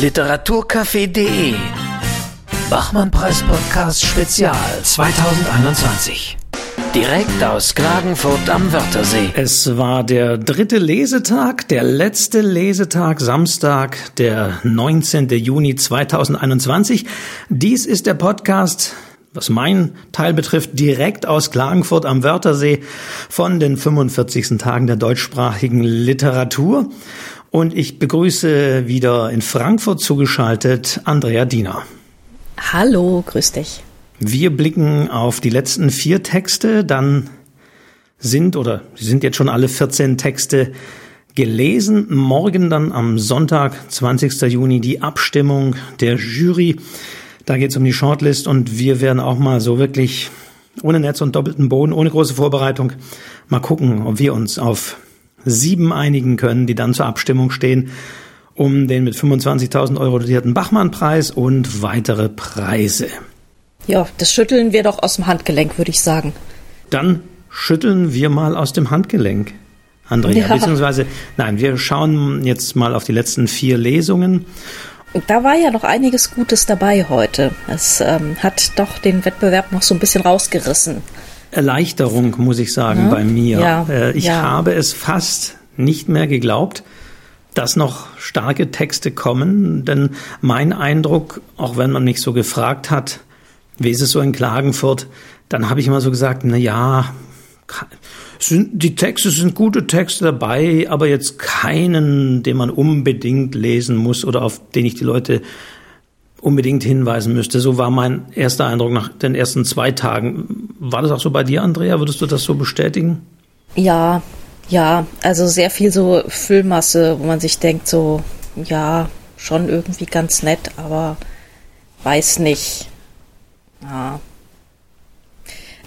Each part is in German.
Literaturcafé.de Bachmann-Preis-Podcast Spezial 2021. Direkt aus Klagenfurt am Wörthersee. Es war der dritte Lesetag, der letzte Lesetag, Samstag, der 19. Juni 2021. Dies ist der Podcast was mein Teil betrifft, direkt aus Klagenfurt am Wörthersee von den 45. Tagen der deutschsprachigen Literatur. Und ich begrüße wieder in Frankfurt zugeschaltet Andrea Diener. Hallo, grüß dich. Wir blicken auf die letzten vier Texte, dann sind oder sind jetzt schon alle 14 Texte gelesen. Morgen dann am Sonntag, 20. Juni, die Abstimmung der Jury. Da geht es um die Shortlist und wir werden auch mal so wirklich ohne Netz und doppelten Boden, ohne große Vorbereitung mal gucken, ob wir uns auf sieben einigen können, die dann zur Abstimmung stehen, um den mit 25.000 Euro dotierten Bachmann-Preis und weitere Preise. Ja, das schütteln wir doch aus dem Handgelenk, würde ich sagen. Dann schütteln wir mal aus dem Handgelenk. Andrea, ja. beziehungsweise, nein, wir schauen jetzt mal auf die letzten vier Lesungen. Da war ja noch einiges Gutes dabei heute. Es ähm, hat doch den Wettbewerb noch so ein bisschen rausgerissen. Erleichterung, muss ich sagen, ja? bei mir. Ja, äh, ich ja. habe es fast nicht mehr geglaubt, dass noch starke Texte kommen, denn mein Eindruck, auch wenn man mich so gefragt hat, wie ist es so in Klagenfurt, dann habe ich immer so gesagt, na ja, sind, die Texte sind gute Texte dabei, aber jetzt keinen, den man unbedingt lesen muss oder auf den ich die Leute unbedingt hinweisen müsste. So war mein erster Eindruck nach den ersten zwei Tagen. War das auch so bei dir, Andrea? Würdest du das so bestätigen? Ja, ja, also sehr viel so Füllmasse, wo man sich denkt, so, ja, schon irgendwie ganz nett, aber weiß nicht. Ja.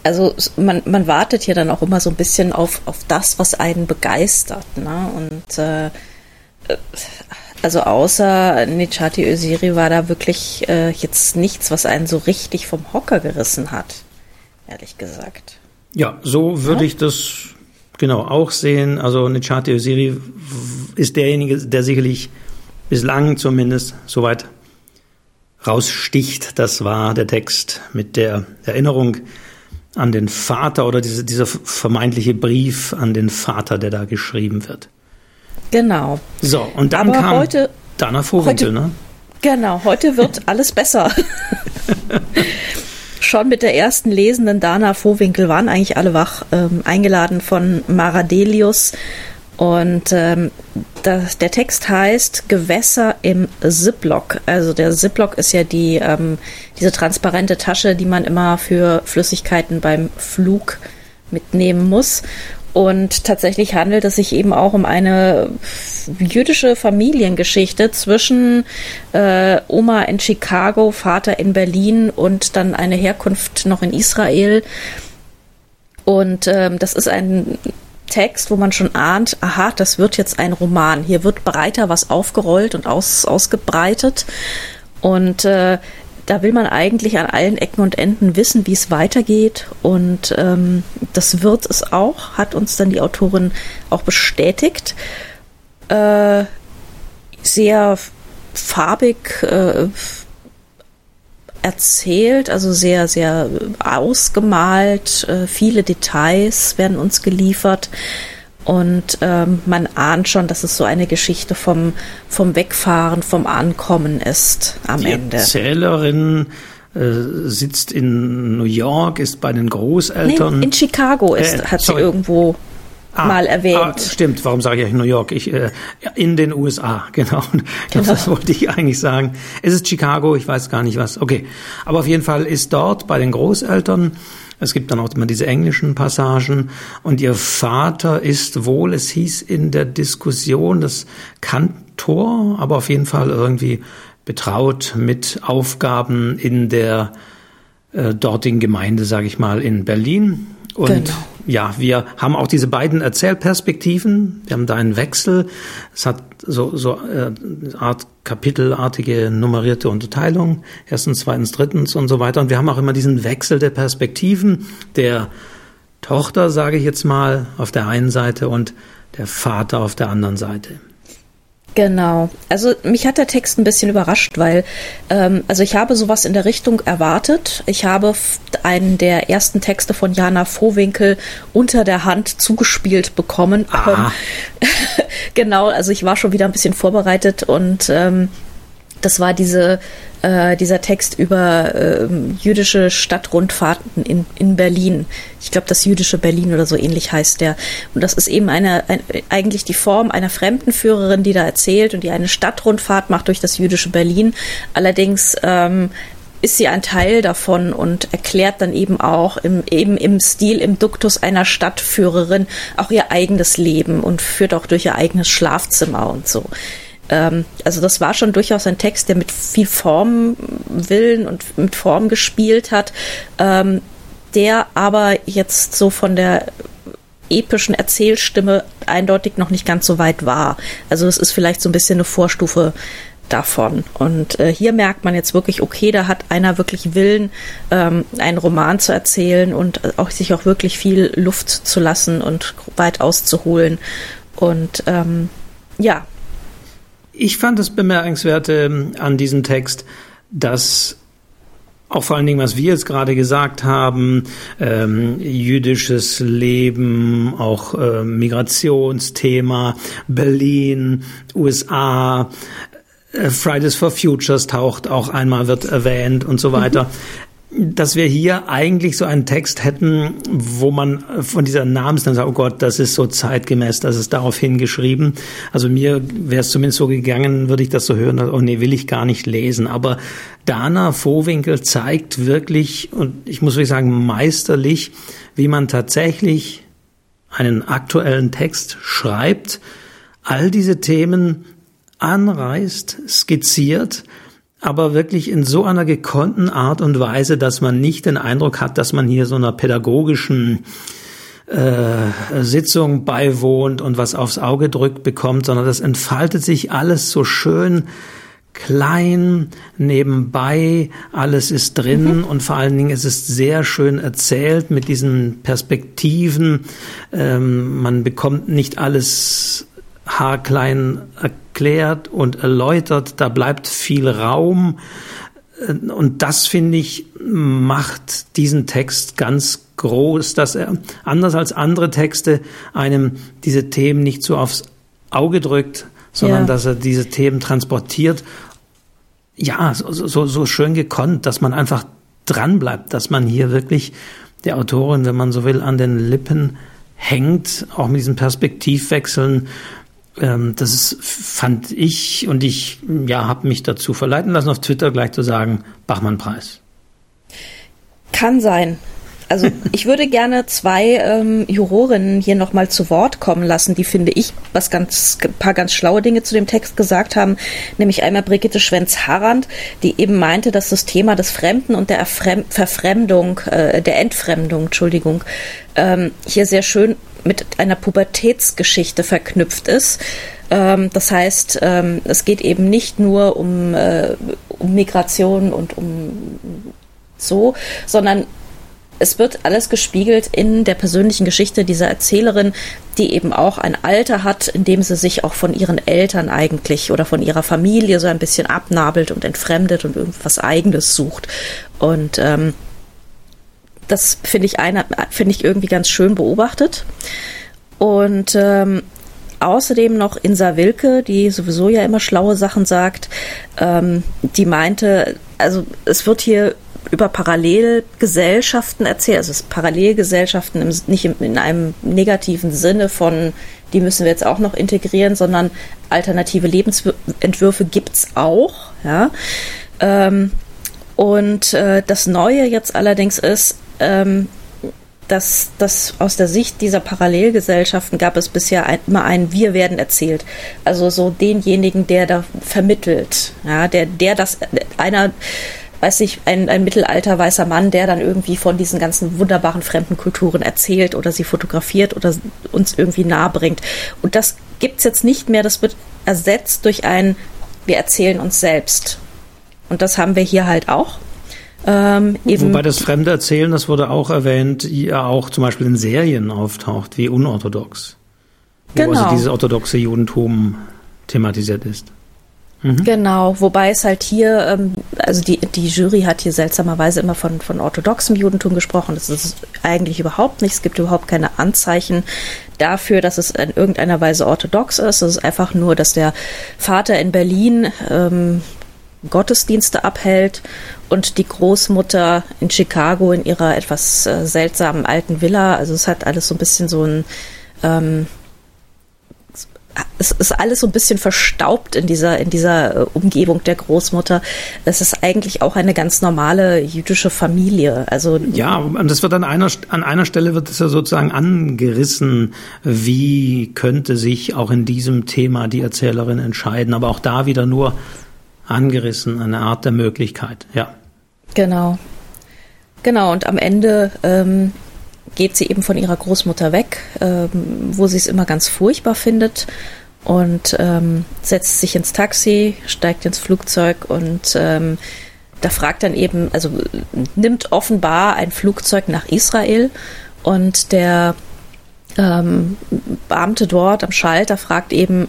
Also man, man wartet ja dann auch immer so ein bisschen auf, auf das, was einen begeistert. Ne? Und äh, also außer Nichati Öziri war da wirklich äh, jetzt nichts, was einen so richtig vom Hocker gerissen hat, ehrlich gesagt. Ja, so würde ja? ich das genau auch sehen. Also Nichati Öziri ist derjenige, der sicherlich bislang zumindest soweit raussticht. Das war der Text mit der Erinnerung an den Vater oder diese, dieser vermeintliche Brief an den Vater, der da geschrieben wird. Genau. So, und dann Aber kam heute, Dana Vorwinkel, ne? Genau, heute wird alles besser. Schon mit der ersten lesenden Dana Vorwinkel waren eigentlich alle wach, ähm, eingeladen von Maradelius. Und ähm, das, der Text heißt Gewässer im Ziplock. Also der Ziplock ist ja die ähm, diese transparente Tasche, die man immer für Flüssigkeiten beim Flug mitnehmen muss. Und tatsächlich handelt es sich eben auch um eine jüdische Familiengeschichte zwischen äh, Oma in Chicago, Vater in Berlin und dann eine Herkunft noch in Israel. Und ähm, das ist ein Text, wo man schon ahnt, aha, das wird jetzt ein Roman. Hier wird breiter was aufgerollt und aus, ausgebreitet. Und äh, da will man eigentlich an allen Ecken und Enden wissen, wie es weitergeht. Und ähm, das wird es auch, hat uns dann die Autorin auch bestätigt. Äh, sehr farbig äh, erzählt, also sehr, sehr ausgemalt. Äh, viele Details werden uns geliefert. Und ähm, man ahnt schon, dass es so eine Geschichte vom, vom Wegfahren, vom Ankommen ist am Die Ende. Die Erzählerin äh, sitzt in New York, ist bei den Großeltern. Nee, in Chicago ist, äh, hat sorry. sie irgendwo ah, mal erwähnt. Ah, stimmt, warum sage ich New York? Ich, äh, in den USA, genau. genau. Das wollte ich eigentlich sagen. Es ist Chicago, ich weiß gar nicht was. Okay, aber auf jeden Fall ist dort bei den Großeltern es gibt dann auch immer diese englischen Passagen. Und ihr Vater ist wohl, es hieß in der Diskussion, das Kantor, aber auf jeden Fall irgendwie betraut mit Aufgaben in der äh, dortigen Gemeinde, sage ich mal, in Berlin. Und genau. Ja, wir haben auch diese beiden Erzählperspektiven. Wir haben da einen Wechsel. Es hat so, so äh, Art kapitelartige nummerierte Unterteilung. Erstens, zweitens, drittens und so weiter. Und wir haben auch immer diesen Wechsel der Perspektiven der Tochter, sage ich jetzt mal, auf der einen Seite und der Vater auf der anderen Seite. Genau. Also mich hat der Text ein bisschen überrascht, weil ähm, also ich habe sowas in der Richtung erwartet. Ich habe einen der ersten Texte von Jana Vohwinkel unter der Hand zugespielt bekommen. Ähm, genau, also ich war schon wieder ein bisschen vorbereitet und ähm, das war diese, äh, dieser Text über äh, jüdische Stadtrundfahrten in, in Berlin. Ich glaube, das jüdische Berlin oder so ähnlich heißt der. Und das ist eben eine, ein, eigentlich die Form einer Fremdenführerin, die da erzählt und die eine Stadtrundfahrt macht durch das jüdische Berlin. Allerdings ähm, ist sie ein Teil davon und erklärt dann eben auch im, eben im Stil, im Duktus einer Stadtführerin auch ihr eigenes Leben und führt auch durch ihr eigenes Schlafzimmer und so. Ähm, also das war schon durchaus ein Text, der mit viel Formwillen und mit Form gespielt hat, ähm, der aber jetzt so von der epischen Erzählstimme eindeutig noch nicht ganz so weit war. Also es ist vielleicht so ein bisschen eine Vorstufe davon. Und äh, hier merkt man jetzt wirklich, okay, da hat einer wirklich Willen, ähm, einen Roman zu erzählen und auch sich auch wirklich viel Luft zu lassen und weit auszuholen. Und ähm, ja, ich fand das Bemerkenswerte ähm, an diesem Text, dass auch vor allen Dingen, was wir jetzt gerade gesagt haben, ähm, jüdisches Leben, auch äh, Migrationsthema, Berlin, USA, äh, Fridays for Futures taucht auch einmal, wird erwähnt und so weiter. Dass wir hier eigentlich so einen Text hätten, wo man von dieser Namensnennung sagt, oh Gott, das ist so zeitgemäß, das ist darauf hingeschrieben. Also mir wäre es zumindest so gegangen, würde ich das so hören, oh nee, will ich gar nicht lesen. Aber Dana Vohwinkel zeigt wirklich, und ich muss wirklich sagen, meisterlich, wie man tatsächlich einen aktuellen Text schreibt, all diese Themen anreißt, skizziert, aber wirklich in so einer gekonnten Art und Weise, dass man nicht den Eindruck hat, dass man hier so einer pädagogischen äh, Sitzung beiwohnt und was aufs Auge drückt bekommt, sondern das entfaltet sich alles so schön klein, nebenbei, alles ist drin mhm. und vor allen Dingen ist es sehr schön erzählt mit diesen Perspektiven. Ähm, man bekommt nicht alles haarklein erklärt und erläutert, da bleibt viel Raum. Und das, finde ich, macht diesen Text ganz groß, dass er, anders als andere Texte, einem diese Themen nicht so aufs Auge drückt, sondern ja. dass er diese Themen transportiert. Ja, so, so, so schön gekonnt, dass man einfach dran bleibt, dass man hier wirklich der Autorin, wenn man so will, an den Lippen hängt, auch mit diesen Perspektivwechseln das ist, fand ich und ich ja, habe mich dazu verleiten lassen, auf Twitter gleich zu sagen, Bachmann-Preis. Kann sein. Also ich würde gerne zwei ähm, Jurorinnen hier nochmal zu Wort kommen lassen, die finde ich was ganz, paar ganz schlaue Dinge zu dem Text gesagt haben, nämlich einmal Brigitte Schwenz-Harrand, die eben meinte, dass das Thema des Fremden und der Erfrem Verfremdung, äh, der Entfremdung, Entschuldigung, ähm, hier sehr schön mit einer Pubertätsgeschichte verknüpft ist. Ähm, das heißt, ähm, es geht eben nicht nur um, äh, um Migration und um so, sondern es wird alles gespiegelt in der persönlichen Geschichte dieser Erzählerin, die eben auch ein Alter hat, in dem sie sich auch von ihren Eltern eigentlich oder von ihrer Familie so ein bisschen abnabelt und entfremdet und irgendwas Eigenes sucht. Und ähm, das finde ich einer, finde ich irgendwie ganz schön beobachtet. Und ähm, außerdem noch Insa Wilke, die sowieso ja immer schlaue Sachen sagt, ähm, die meinte, also es wird hier über Parallelgesellschaften erzählt, also es Parallelgesellschaften im, nicht im, in einem negativen Sinne von, die müssen wir jetzt auch noch integrieren, sondern alternative Lebensentwürfe gibt's auch, ja. Ähm, und äh, das Neue jetzt allerdings ist, ähm, dass, dass aus der Sicht dieser Parallelgesellschaften gab es bisher ein, immer ein Wir werden erzählt. Also so denjenigen, der da vermittelt, ja, der, der das, einer, weiß ich, ein, ein mittelalter weißer Mann, der dann irgendwie von diesen ganzen wunderbaren fremden Kulturen erzählt oder sie fotografiert oder uns irgendwie nahe bringt. Und das gibt's jetzt nicht mehr, das wird ersetzt durch ein Wir erzählen uns selbst. Und das haben wir hier halt auch. Ähm, Wobei das Fremde erzählen, das wurde auch erwähnt, ja auch zum Beispiel in Serien auftaucht, wie unorthodox. Wo also genau. dieses orthodoxe Judentum thematisiert ist. Mhm. Genau, wobei es halt hier, ähm, also die, die Jury hat hier seltsamerweise immer von, von orthodoxem Judentum gesprochen. Das ist eigentlich überhaupt nicht. Es gibt überhaupt keine Anzeichen dafür, dass es in irgendeiner Weise orthodox ist. Es ist einfach nur, dass der Vater in Berlin ähm, Gottesdienste abhält und die Großmutter in Chicago in ihrer etwas äh, seltsamen alten Villa. Also es hat alles so ein bisschen so ein ähm, es ist alles so ein bisschen verstaubt in dieser, in dieser äh, Umgebung der Großmutter. Es ist eigentlich auch eine ganz normale jüdische Familie. Also ja, und das wird an einer an einer Stelle wird es ja sozusagen angerissen, wie könnte sich auch in diesem Thema die Erzählerin entscheiden, aber auch da wieder nur angerissen, eine Art der Möglichkeit. Ja. Genau, genau. Und am Ende ähm, geht sie eben von ihrer Großmutter weg, ähm, wo sie es immer ganz furchtbar findet und ähm, setzt sich ins Taxi, steigt ins Flugzeug und ähm, da fragt dann eben, also nimmt offenbar ein Flugzeug nach Israel und der ähm, Beamte dort am Schalter fragt eben,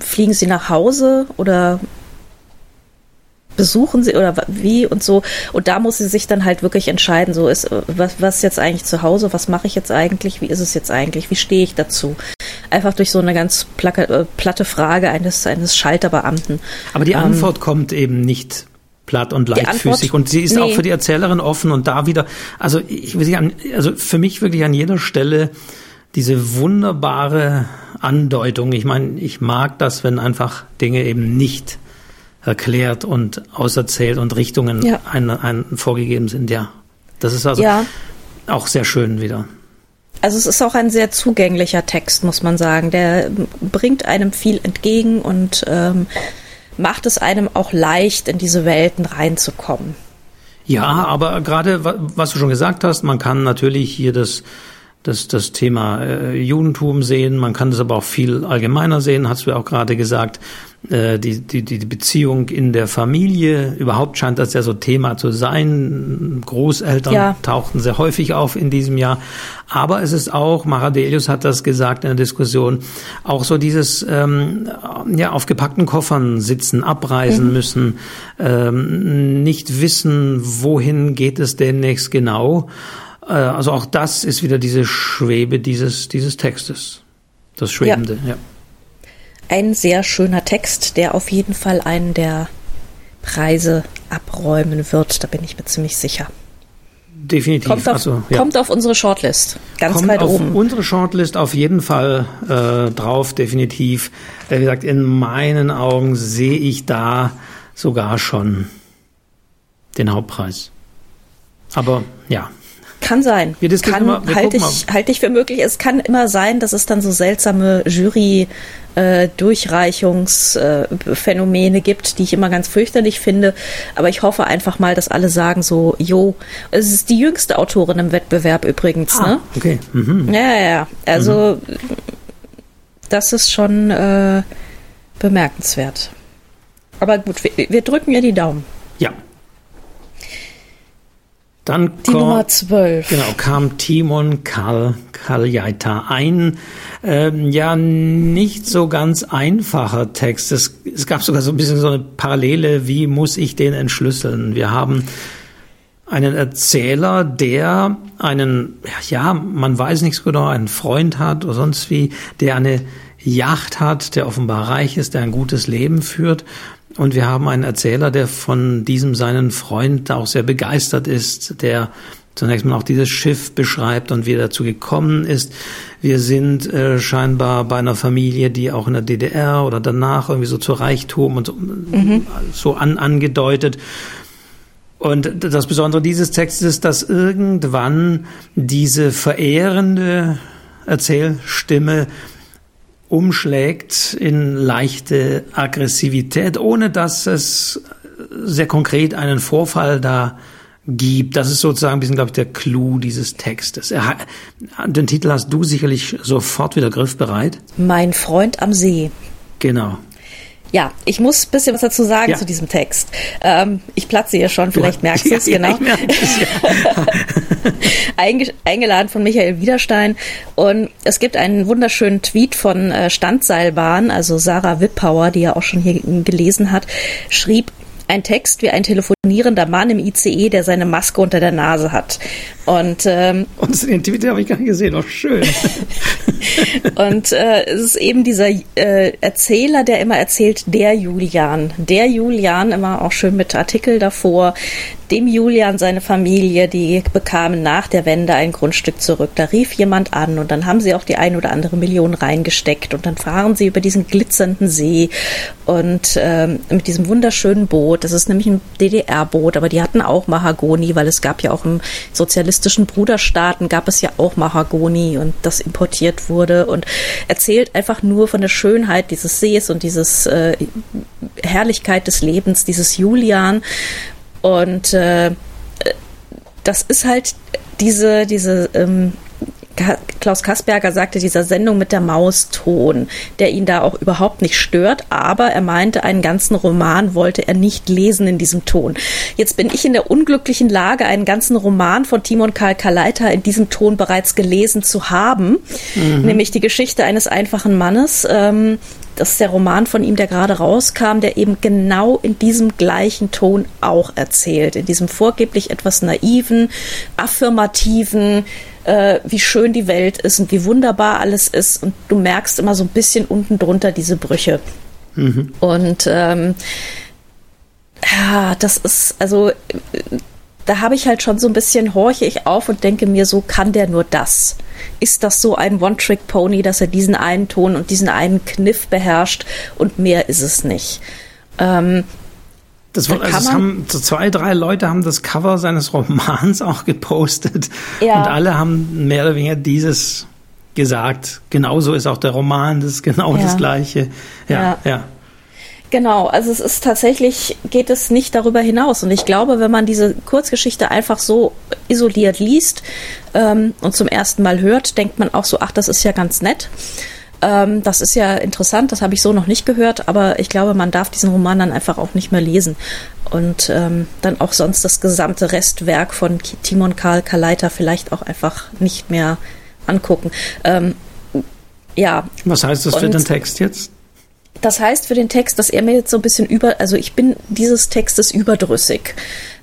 fliegen Sie nach Hause oder besuchen sie oder wie und so. Und da muss sie sich dann halt wirklich entscheiden, so ist, was, was jetzt eigentlich zu Hause, was mache ich jetzt eigentlich, wie ist es jetzt eigentlich, wie stehe ich dazu? Einfach durch so eine ganz äh, platte Frage eines, eines Schalterbeamten. Aber die ähm, Antwort ähm, kommt eben nicht platt und leichtfüßig und sie ist nee. auch für die Erzählerin offen und da wieder, also ich will sagen, also für mich wirklich an jeder Stelle diese wunderbare Andeutung. Ich meine, ich mag das, wenn einfach Dinge eben nicht erklärt und auserzählt und Richtungen ja. ein, ein, vorgegeben sind, ja. Das ist also ja. auch sehr schön wieder. Also es ist auch ein sehr zugänglicher Text, muss man sagen. Der bringt einem viel entgegen und ähm, macht es einem auch leicht, in diese Welten reinzukommen. Ja, aber gerade was du schon gesagt hast, man kann natürlich hier das das, das Thema äh, Judentum sehen, man kann das aber auch viel allgemeiner sehen, hast du ja auch gerade gesagt. Äh, die, die, die Beziehung in der Familie, überhaupt scheint das ja so Thema zu sein. Großeltern ja. tauchten sehr häufig auf in diesem Jahr. Aber es ist auch, Maradelius hat das gesagt in der Diskussion, auch so dieses ähm, ja, auf gepackten Koffern sitzen, abreisen mhm. müssen, ähm, nicht wissen, wohin geht es demnächst genau. Äh, also auch das ist wieder diese Schwebe dieses, dieses Textes. Das Schwebende, ja. ja ein sehr schöner Text, der auf jeden Fall einen der Preise abräumen wird. Da bin ich mir ziemlich sicher. Definitiv. Kommt auf, also, ja. kommt auf unsere Shortlist. Ganz kommt weit auf oben. Unsere Shortlist auf jeden Fall äh, drauf, definitiv. Wie gesagt, in meinen Augen sehe ich da sogar schon den Hauptpreis. Aber ja. Kann sein. Wir kann, immer, wir halte ich, halte ich für möglich. Es kann immer sein, dass es dann so seltsame Jury äh, Durchreichungsphänomene äh, gibt, die ich immer ganz fürchterlich finde. Aber ich hoffe einfach mal, dass alle sagen so, jo, es ist die jüngste Autorin im Wettbewerb übrigens. Ah, ne? Okay. Mhm. Ja, ja, also mhm. das ist schon äh, bemerkenswert. Aber gut, wir, wir drücken ihr die Daumen. Ja, dann die kam, Nummer 12. Genau, kam Timon Kal Kaljaita ein. Ähm, ja, nicht so ganz einfacher Text. Es, es gab sogar so ein bisschen so eine Parallele, wie muss ich den entschlüsseln? Wir haben einen Erzähler, der einen, ja, man weiß nicht so genau, einen Freund hat oder sonst wie, der eine Yacht hat, der offenbar reich ist, der ein gutes Leben führt und wir haben einen Erzähler, der von diesem seinen Freund auch sehr begeistert ist, der zunächst mal auch dieses Schiff beschreibt und wie er dazu gekommen ist. Wir sind äh, scheinbar bei einer Familie, die auch in der DDR oder danach irgendwie so zu Reichtum und so, mhm. so an, angedeutet. Und das Besondere dieses Textes ist, dass irgendwann diese verehrende Erzählstimme umschlägt in leichte Aggressivität, ohne dass es sehr konkret einen Vorfall da gibt. Das ist sozusagen ein bisschen, glaube ich, der Clou dieses Textes. Er, den Titel hast du sicherlich sofort wieder griffbereit. Mein Freund am See. Genau. Ja, ich muss ein bisschen was dazu sagen ja. zu diesem Text. Ähm, ich platze hier schon, vielleicht merkst du es, ja, genau. Ja, Eingeladen von Michael Wiederstein. Und es gibt einen wunderschönen Tweet von äh, Standseilbahn, also Sarah Wippauer, die ja auch schon hier gelesen hat, schrieb, ein Text wie ein telefonierender Mann im ICE, der seine Maske unter der Nase hat. Und, ähm, und den Tweet habe ich gar nicht gesehen, auch schön. und äh, es ist eben dieser äh, Erzähler, der immer erzählt, der Julian. Der Julian, immer auch schön mit Artikel davor, dem Julian seine Familie, die bekamen nach der Wende ein Grundstück zurück. Da rief jemand an und dann haben sie auch die ein oder andere Million reingesteckt und dann fahren sie über diesen glitzernden See und ähm, mit diesem wunderschönen Boot. Das ist nämlich ein DDR-Boot, aber die hatten auch Mahagoni, weil es gab ja auch im sozialistischen Bruderstaaten gab es ja auch Mahagoni und das importiert wurde und erzählt einfach nur von der Schönheit dieses Sees und dieses äh, Herrlichkeit des Lebens, dieses Julian und äh, das ist halt diese, diese ähm, Klaus Kasperger sagte, dieser Sendung mit der Mauston, der ihn da auch überhaupt nicht stört, aber er meinte, einen ganzen Roman wollte er nicht lesen in diesem Ton. Jetzt bin ich in der unglücklichen Lage, einen ganzen Roman von Timon Karl Kaleiter in diesem Ton bereits gelesen zu haben, mhm. nämlich die Geschichte eines einfachen Mannes. Ähm, das ist der Roman von ihm, der gerade rauskam, der eben genau in diesem gleichen Ton auch erzählt, in diesem vorgeblich etwas naiven, affirmativen, äh, wie schön die Welt ist und wie wunderbar alles ist. Und du merkst immer so ein bisschen unten drunter diese Brüche. Mhm. Und ähm, ja, das ist, also da habe ich halt schon so ein bisschen, horche ich auf und denke mir, so kann der nur das. Ist das so ein One-Trick-Pony, dass er diesen einen Ton und diesen einen Kniff beherrscht und mehr ist es nicht? Ähm, das war, also es haben so zwei, drei Leute haben das Cover seines Romans auch gepostet ja. und alle haben mehr oder weniger dieses gesagt. Genauso ist auch der Roman, das ist genau ja. das Gleiche. Ja, ja. ja. Genau, also es ist tatsächlich, geht es nicht darüber hinaus. Und ich glaube, wenn man diese Kurzgeschichte einfach so isoliert liest ähm, und zum ersten Mal hört, denkt man auch so, ach, das ist ja ganz nett. Ähm, das ist ja interessant, das habe ich so noch nicht gehört, aber ich glaube, man darf diesen Roman dann einfach auch nicht mehr lesen. Und ähm, dann auch sonst das gesamte Restwerk von Timon Karl Kaleiter vielleicht auch einfach nicht mehr angucken. Ähm, ja. Was heißt das für den Text jetzt? Das heißt für den Text, dass er mir jetzt so ein bisschen über, also ich bin dieses Textes überdrüssig.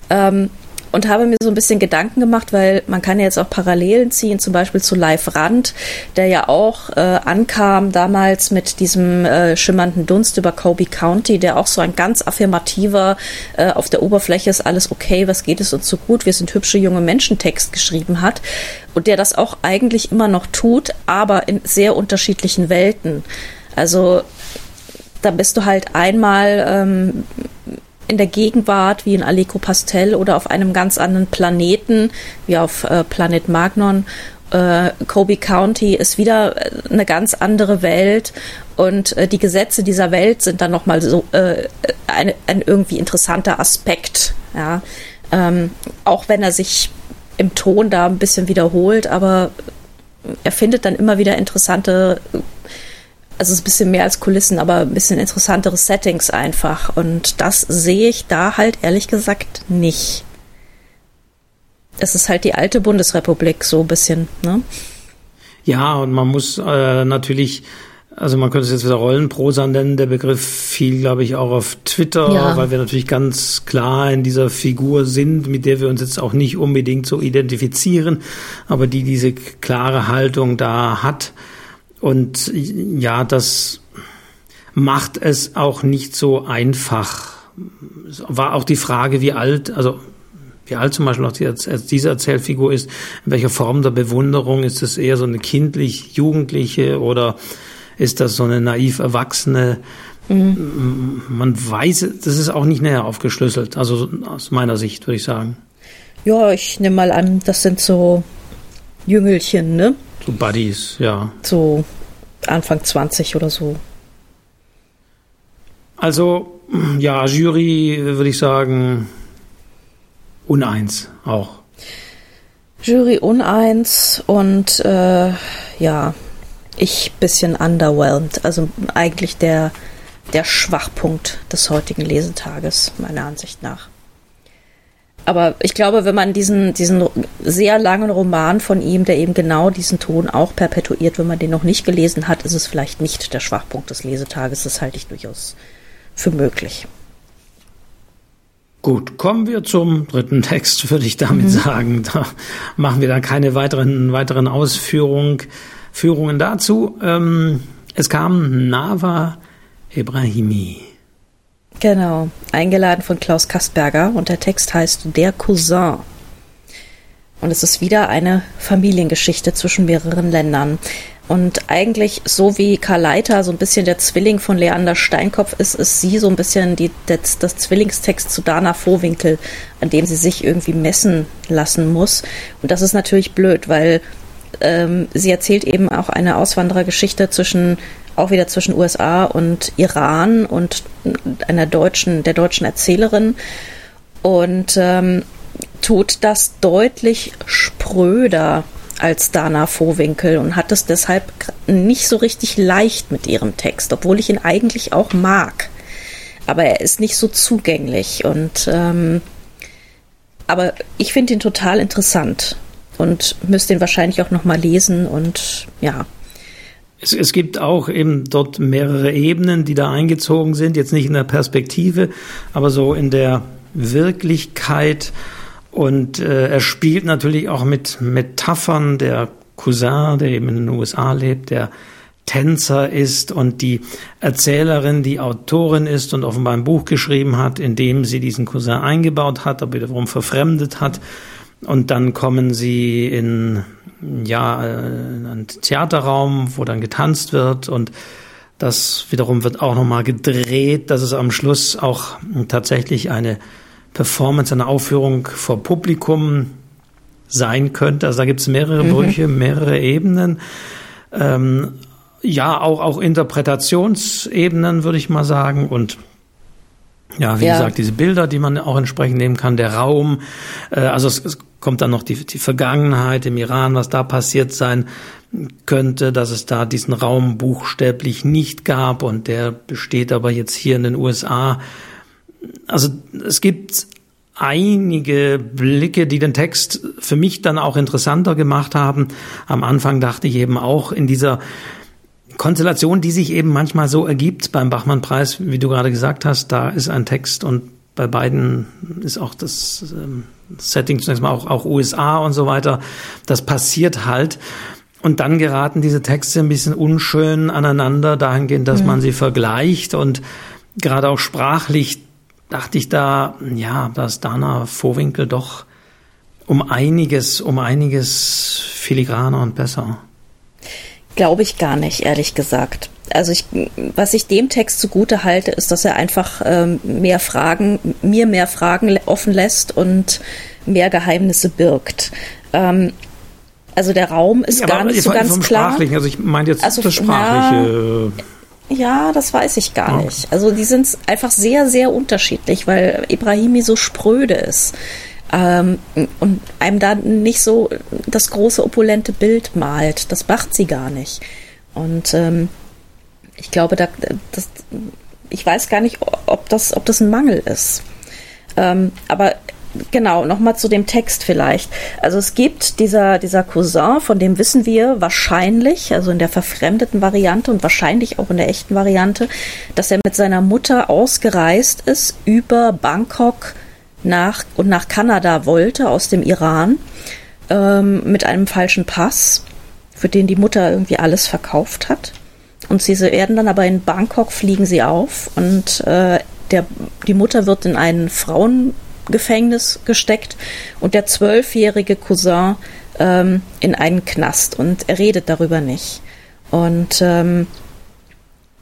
Ähm, und habe mir so ein bisschen Gedanken gemacht, weil man kann ja jetzt auch Parallelen ziehen, zum Beispiel zu Live Rand, der ja auch äh, ankam damals mit diesem äh, schimmernden Dunst über Kobe County, der auch so ein ganz affirmativer, äh, auf der Oberfläche ist alles okay, was geht es uns so gut, wir sind hübsche junge Menschen Text geschrieben hat und der das auch eigentlich immer noch tut, aber in sehr unterschiedlichen Welten. Also da bist du halt einmal ähm, in der Gegenwart wie in Allegro Pastel oder auf einem ganz anderen Planeten wie auf äh, Planet Magnon. Äh, Kobe County ist wieder äh, eine ganz andere Welt und äh, die Gesetze dieser Welt sind dann nochmal so äh, ein, ein irgendwie interessanter Aspekt. Ja, ähm, auch wenn er sich im Ton da ein bisschen wiederholt, aber er findet dann immer wieder interessante also es ist ein bisschen mehr als Kulissen, aber ein bisschen interessantere Settings einfach. Und das sehe ich da halt ehrlich gesagt nicht. Es ist halt die alte Bundesrepublik so ein bisschen, ne? Ja, und man muss äh, natürlich, also man könnte es jetzt wieder Rollenprosa nennen, der Begriff fiel, glaube ich, auch auf Twitter, ja. weil wir natürlich ganz klar in dieser Figur sind, mit der wir uns jetzt auch nicht unbedingt so identifizieren, aber die diese klare Haltung da hat und ja, das macht es auch nicht so einfach. Es war auch die Frage, wie alt, also wie alt zum Beispiel auch die, diese Erzählfigur ist, in welcher Form der Bewunderung, ist es eher so eine kindlich, jugendliche oder ist das so eine naiv Erwachsene? Mhm. Man weiß, das ist auch nicht näher aufgeschlüsselt, also aus meiner Sicht würde ich sagen. Ja, ich nehme mal an, das sind so Jüngelchen, ne? So Buddies, ja. So Anfang 20 oder so. Also, ja, Jury würde ich sagen, uneins auch. Jury uneins und äh, ja, ich bisschen underwhelmed. Also eigentlich der der Schwachpunkt des heutigen Lesetages, meiner Ansicht nach. Aber ich glaube, wenn man diesen, diesen sehr langen Roman von ihm, der eben genau diesen Ton auch perpetuiert, wenn man den noch nicht gelesen hat, ist es vielleicht nicht der Schwachpunkt des Lesetages. Das halte ich durchaus für möglich. Gut, kommen wir zum dritten Text, würde ich damit mhm. sagen. Da machen wir dann keine weiteren, weiteren Ausführungen Führungen dazu. Ähm, es kam Nava Ibrahimi. Genau, eingeladen von Klaus Kastberger und der Text heißt Der Cousin. Und es ist wieder eine Familiengeschichte zwischen mehreren Ländern. Und eigentlich, so wie Karl Leiter so ein bisschen der Zwilling von Leander Steinkopf ist, ist sie so ein bisschen die, das, das Zwillingstext zu Dana Vohwinkel, an dem sie sich irgendwie messen lassen muss. Und das ist natürlich blöd, weil ähm, sie erzählt eben auch eine Auswanderergeschichte zwischen auch wieder zwischen USA und Iran und einer deutschen, der deutschen Erzählerin und ähm, tut das deutlich spröder als Dana Vohwinkel und hat es deshalb nicht so richtig leicht mit ihrem Text, obwohl ich ihn eigentlich auch mag. Aber er ist nicht so zugänglich und ähm, aber ich finde ihn total interessant und müsste ihn wahrscheinlich auch noch mal lesen und ja, es, es gibt auch eben dort mehrere Ebenen, die da eingezogen sind, jetzt nicht in der Perspektive, aber so in der Wirklichkeit. Und äh, er spielt natürlich auch mit Metaphern. Der Cousin, der eben in den USA lebt, der Tänzer ist und die Erzählerin, die Autorin ist und offenbar ein Buch geschrieben hat, in dem sie diesen Cousin eingebaut hat, aber wiederum verfremdet hat. Und dann kommen sie in ja, äh, ein Theaterraum, wo dann getanzt wird und das wiederum wird auch nochmal gedreht, dass es am Schluss auch tatsächlich eine Performance, eine Aufführung vor Publikum sein könnte. Also da gibt es mehrere mhm. Brüche, mehrere Ebenen. Ähm, ja, auch, auch Interpretationsebenen, würde ich mal sagen. Und ja, wie ja. gesagt, diese Bilder, die man auch entsprechend nehmen kann, der Raum. Äh, also es, es kommt dann noch die, die Vergangenheit im Iran, was da passiert sein könnte, dass es da diesen Raum buchstäblich nicht gab und der besteht aber jetzt hier in den USA. Also es gibt einige Blicke, die den Text für mich dann auch interessanter gemacht haben. Am Anfang dachte ich eben auch in dieser Konstellation, die sich eben manchmal so ergibt beim Bachmann-Preis, wie du gerade gesagt hast, da ist ein Text und bei beiden ist auch das ähm, Setting zunächst mal auch, auch USA und so weiter. Das passiert halt. Und dann geraten diese Texte ein bisschen unschön aneinander, dahingehend, dass mhm. man sie vergleicht. Und gerade auch sprachlich dachte ich da, ja, da ist Dana Vorwinkel doch um einiges, um einiges filigraner und besser. Glaube ich gar nicht, ehrlich gesagt. Also ich, was ich dem Text zugute halte, ist, dass er einfach ähm, mehr Fragen, mir mehr Fragen offen lässt und mehr Geheimnisse birgt. Ähm, also der Raum ist ja, gar nicht so ganz klar. Also ich meine jetzt also, das Sprachliche. Na, ja, das weiß ich gar nicht. Also die sind einfach sehr, sehr unterschiedlich, weil Ibrahimi so spröde ist ähm, und einem da nicht so das große opulente Bild malt. Das macht sie gar nicht. Und ähm, ich glaube, da, das, ich weiß gar nicht, ob das, ob das ein Mangel ist. Ähm, aber genau, nochmal zu dem Text vielleicht. Also es gibt dieser, dieser Cousin, von dem wissen wir wahrscheinlich, also in der verfremdeten Variante und wahrscheinlich auch in der echten Variante, dass er mit seiner Mutter ausgereist ist über Bangkok nach und nach Kanada wollte aus dem Iran ähm, mit einem falschen Pass, für den die Mutter irgendwie alles verkauft hat. Und sie werden dann aber in Bangkok fliegen sie auf und äh, der, die Mutter wird in ein Frauengefängnis gesteckt und der zwölfjährige Cousin ähm, in einen Knast und er redet darüber nicht. Und ähm,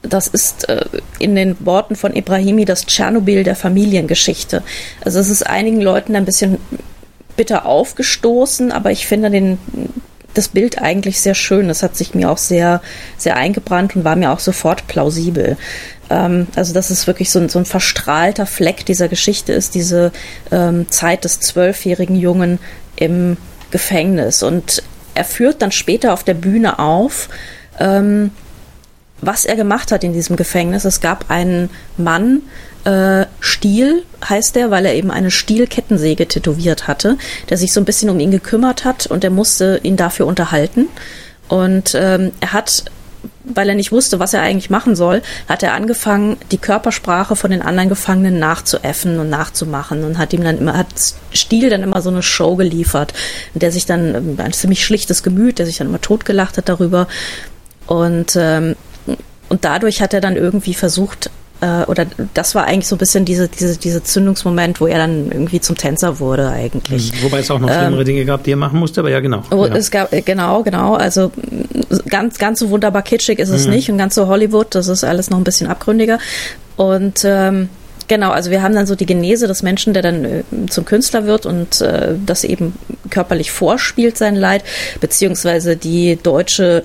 das ist äh, in den Worten von Ibrahimi das Tschernobyl der Familiengeschichte. Also es ist einigen Leuten ein bisschen bitter aufgestoßen, aber ich finde den, das Bild eigentlich sehr schön. Das hat sich mir auch sehr, sehr eingebrannt und war mir auch sofort plausibel. Ähm, also, dass es wirklich so ein, so ein verstrahlter Fleck dieser Geschichte ist, diese ähm, Zeit des zwölfjährigen Jungen im Gefängnis. Und er führt dann später auf der Bühne auf, ähm, was er gemacht hat in diesem Gefängnis. Es gab einen Mann, äh, Stiel heißt der, weil er eben eine Stielkettensäge tätowiert hatte, der sich so ein bisschen um ihn gekümmert hat und er musste ihn dafür unterhalten. Und ähm, er hat weil er nicht wusste, was er eigentlich machen soll, hat er angefangen, die Körpersprache von den anderen Gefangenen nachzuäffen und nachzumachen und hat ihm dann immer, hat Stiel dann immer so eine Show geliefert, der sich dann ähm, ein ziemlich schlichtes Gemüt, der sich dann immer totgelacht hat darüber. Und, ähm, und dadurch hat er dann irgendwie versucht, äh, oder das war eigentlich so ein bisschen diese, diese, diese Zündungsmoment, wo er dann irgendwie zum Tänzer wurde eigentlich. Mhm. Wobei es auch noch schlimmere ähm, Dinge gab, die er machen musste, aber ja, genau. Oh, ja. Es gab, äh, genau, genau. Also ganz, ganz so wunderbar kitschig ist es mhm. nicht und ganz so Hollywood, das ist alles noch ein bisschen abgründiger. Und ähm, Genau, also wir haben dann so die Genese des Menschen, der dann äh, zum Künstler wird und äh, das eben körperlich vorspielt, sein Leid, beziehungsweise die deutsche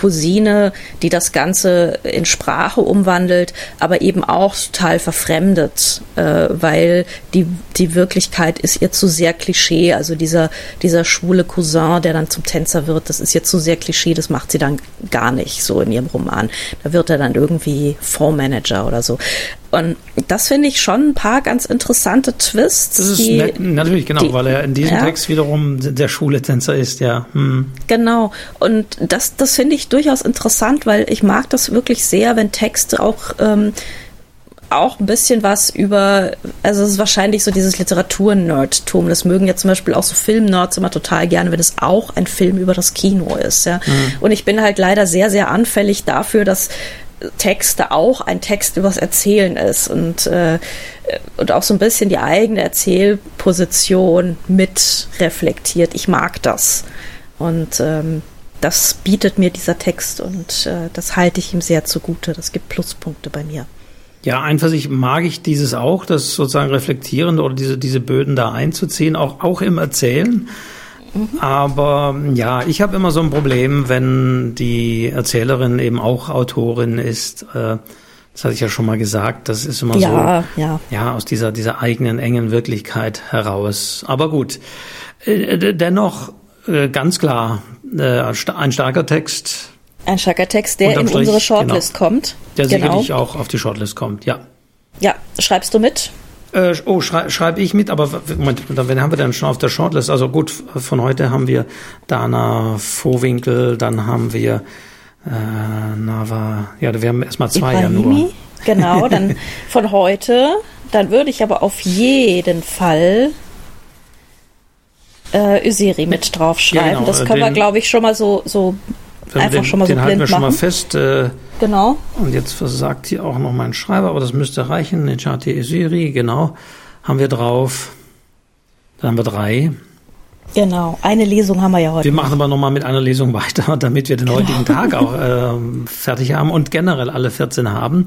Cousine, die das Ganze in Sprache umwandelt, aber eben auch total verfremdet, äh, weil die, die Wirklichkeit ist ihr zu sehr Klischee. Also dieser, dieser schwule Cousin, der dann zum Tänzer wird, das ist ihr zu sehr Klischee, das macht sie dann gar nicht so in ihrem Roman. Da wird er dann irgendwie Fondsmanager oder so. Und das finde ich schon ein paar ganz interessante Twists. Das ist die, natürlich, genau, die, weil er in diesem ja. Text wiederum der Schule-Tänzer ist, ja. Hm. Genau. Und das, das finde ich durchaus interessant, weil ich mag das wirklich sehr, wenn Texte auch ähm, auch ein bisschen was über, also es ist wahrscheinlich so dieses Literatur-Nerdtum. Das mögen ja zum Beispiel auch so Film-Nerds immer total gerne, wenn es auch ein Film über das Kino ist. Ja. Mhm. Und ich bin halt leider sehr, sehr anfällig dafür, dass Texte auch ein Text übers Erzählen ist und, äh, und auch so ein bisschen die eigene Erzählposition mit reflektiert. Ich mag das. Und ähm, das bietet mir dieser Text und äh, das halte ich ihm sehr zugute. Das gibt Pluspunkte bei mir. Ja, einfach ich mag ich dieses auch, das sozusagen reflektierende oder diese, diese Böden da einzuziehen, auch, auch im Erzählen. Aber ja, ich habe immer so ein Problem, wenn die Erzählerin eben auch Autorin ist. Äh, das hatte ich ja schon mal gesagt. Das ist immer ja, so, ja. ja, aus dieser dieser eigenen engen Wirklichkeit heraus. Aber gut, äh, dennoch äh, ganz klar ein starker Text. Ein starker Text, der in unsere Shortlist genau, kommt. Der genau. sicherlich auch auf die Shortlist kommt. Ja. Ja, schreibst du mit? Äh, oh, schrei schreibe ich mit, aber Moment, wen haben wir denn schon auf der Shortlist? Also gut, von heute haben wir Dana Vohwinkel, dann haben wir äh, Nava, ja, wir haben erstmal zwei Ibrahimi, ja nur. Genau, dann von heute, dann würde ich aber auf jeden Fall äh, Usiri mit draufschreiben. Ja, genau, das können den, wir, glaube ich, schon mal so, so einfach den, schon mal so den blind halten wir schon mal fest. Äh, genau. Und jetzt versagt hier auch noch mein Schreiber, aber das müsste reichen. Nejati Esiri, genau. Haben wir drauf. Dann haben wir drei. Genau, eine Lesung haben wir ja heute. Wir machen aber nochmal mit einer Lesung weiter, damit wir den genau. heutigen Tag auch äh, fertig haben und generell alle 14 haben.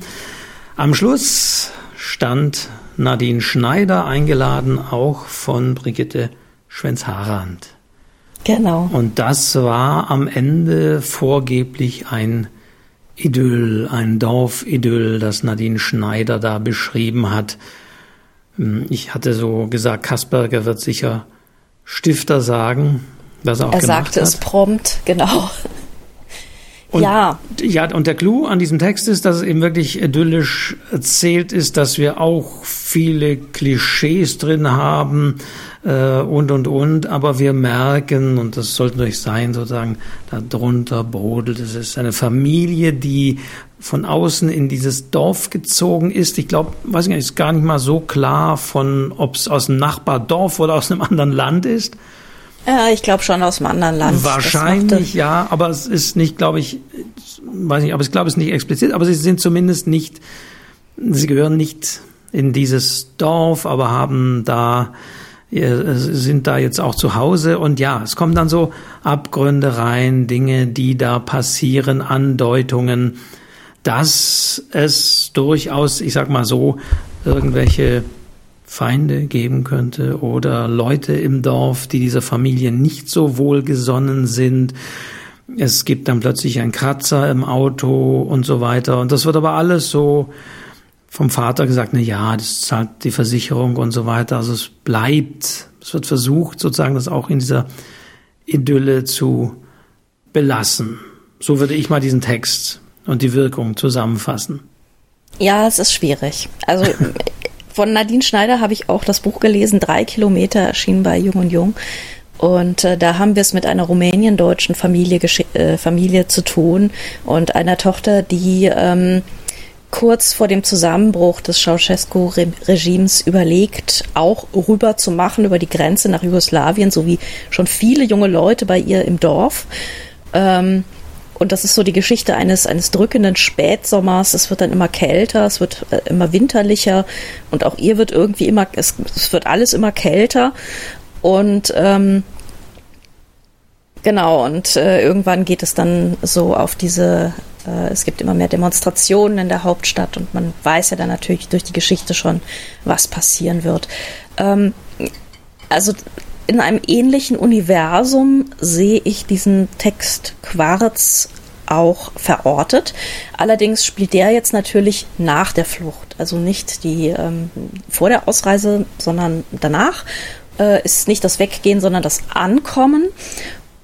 Am Schluss stand Nadine Schneider eingeladen, auch von Brigitte Schwenz-Harand. Genau. Und das war am Ende vorgeblich ein Idyll, ein Dorfidyll, das Nadine Schneider da beschrieben hat. Hm, ich hatte so gesagt, Kasperger wird sicher Stifter sagen, was er auch er sagte hat. es prompt, genau. Und, ja. Ja, und der Clou an diesem Text ist, dass es eben wirklich idyllisch erzählt ist, dass wir auch viele Klischees drin haben äh, und, und, und. Aber wir merken, und das sollte natürlich sein, sozusagen, darunter brodelt. Es ist eine Familie, die von außen in dieses Dorf gezogen ist. Ich glaube, weiß ich nicht, ist gar nicht mal so klar, von ob es aus einem Nachbardorf oder aus einem anderen Land ist. Ja, ich glaube schon aus einem anderen Land. Wahrscheinlich, ja, aber es ist nicht, glaube ich, weiß nicht, aber ich glaube, es ist nicht explizit, aber sie sind zumindest nicht, sie gehören nicht in dieses Dorf, aber haben da, sind da jetzt auch zu Hause und ja, es kommen dann so Abgründe rein, Dinge, die da passieren, Andeutungen, dass es durchaus, ich sag mal so, irgendwelche Feinde geben könnte oder Leute im Dorf, die dieser Familie nicht so wohlgesonnen sind. Es gibt dann plötzlich einen Kratzer im Auto und so weiter. Und das wird aber alles so vom Vater gesagt, na ja, das zahlt die Versicherung und so weiter. Also es bleibt, es wird versucht, sozusagen das auch in dieser Idylle zu belassen. So würde ich mal diesen Text und die Wirkung zusammenfassen? Ja, es ist schwierig. Also von Nadine Schneider habe ich auch das Buch gelesen, drei Kilometer erschienen bei Jung und Jung. Und äh, da haben wir es mit einer rumänien-deutschen Familie, äh, Familie zu tun und einer Tochter, die ähm, kurz vor dem Zusammenbruch des Ceausescu-Regimes überlegt, auch rüber zu machen über die Grenze nach Jugoslawien, so wie schon viele junge Leute bei ihr im Dorf. Ähm, und das ist so die Geschichte eines, eines drückenden Spätsommers. Es wird dann immer kälter, es wird äh, immer winterlicher und auch ihr wird irgendwie immer, es, es wird alles immer kälter. Und ähm, genau, und äh, irgendwann geht es dann so auf diese äh, es gibt immer mehr Demonstrationen in der Hauptstadt und man weiß ja dann natürlich durch die Geschichte schon, was passieren wird. Ähm, also in einem ähnlichen Universum sehe ich diesen Text Quarz auch verortet. Allerdings spielt der jetzt natürlich nach der Flucht, also nicht die ähm, vor der Ausreise, sondern danach. Äh, ist nicht das Weggehen, sondern das Ankommen.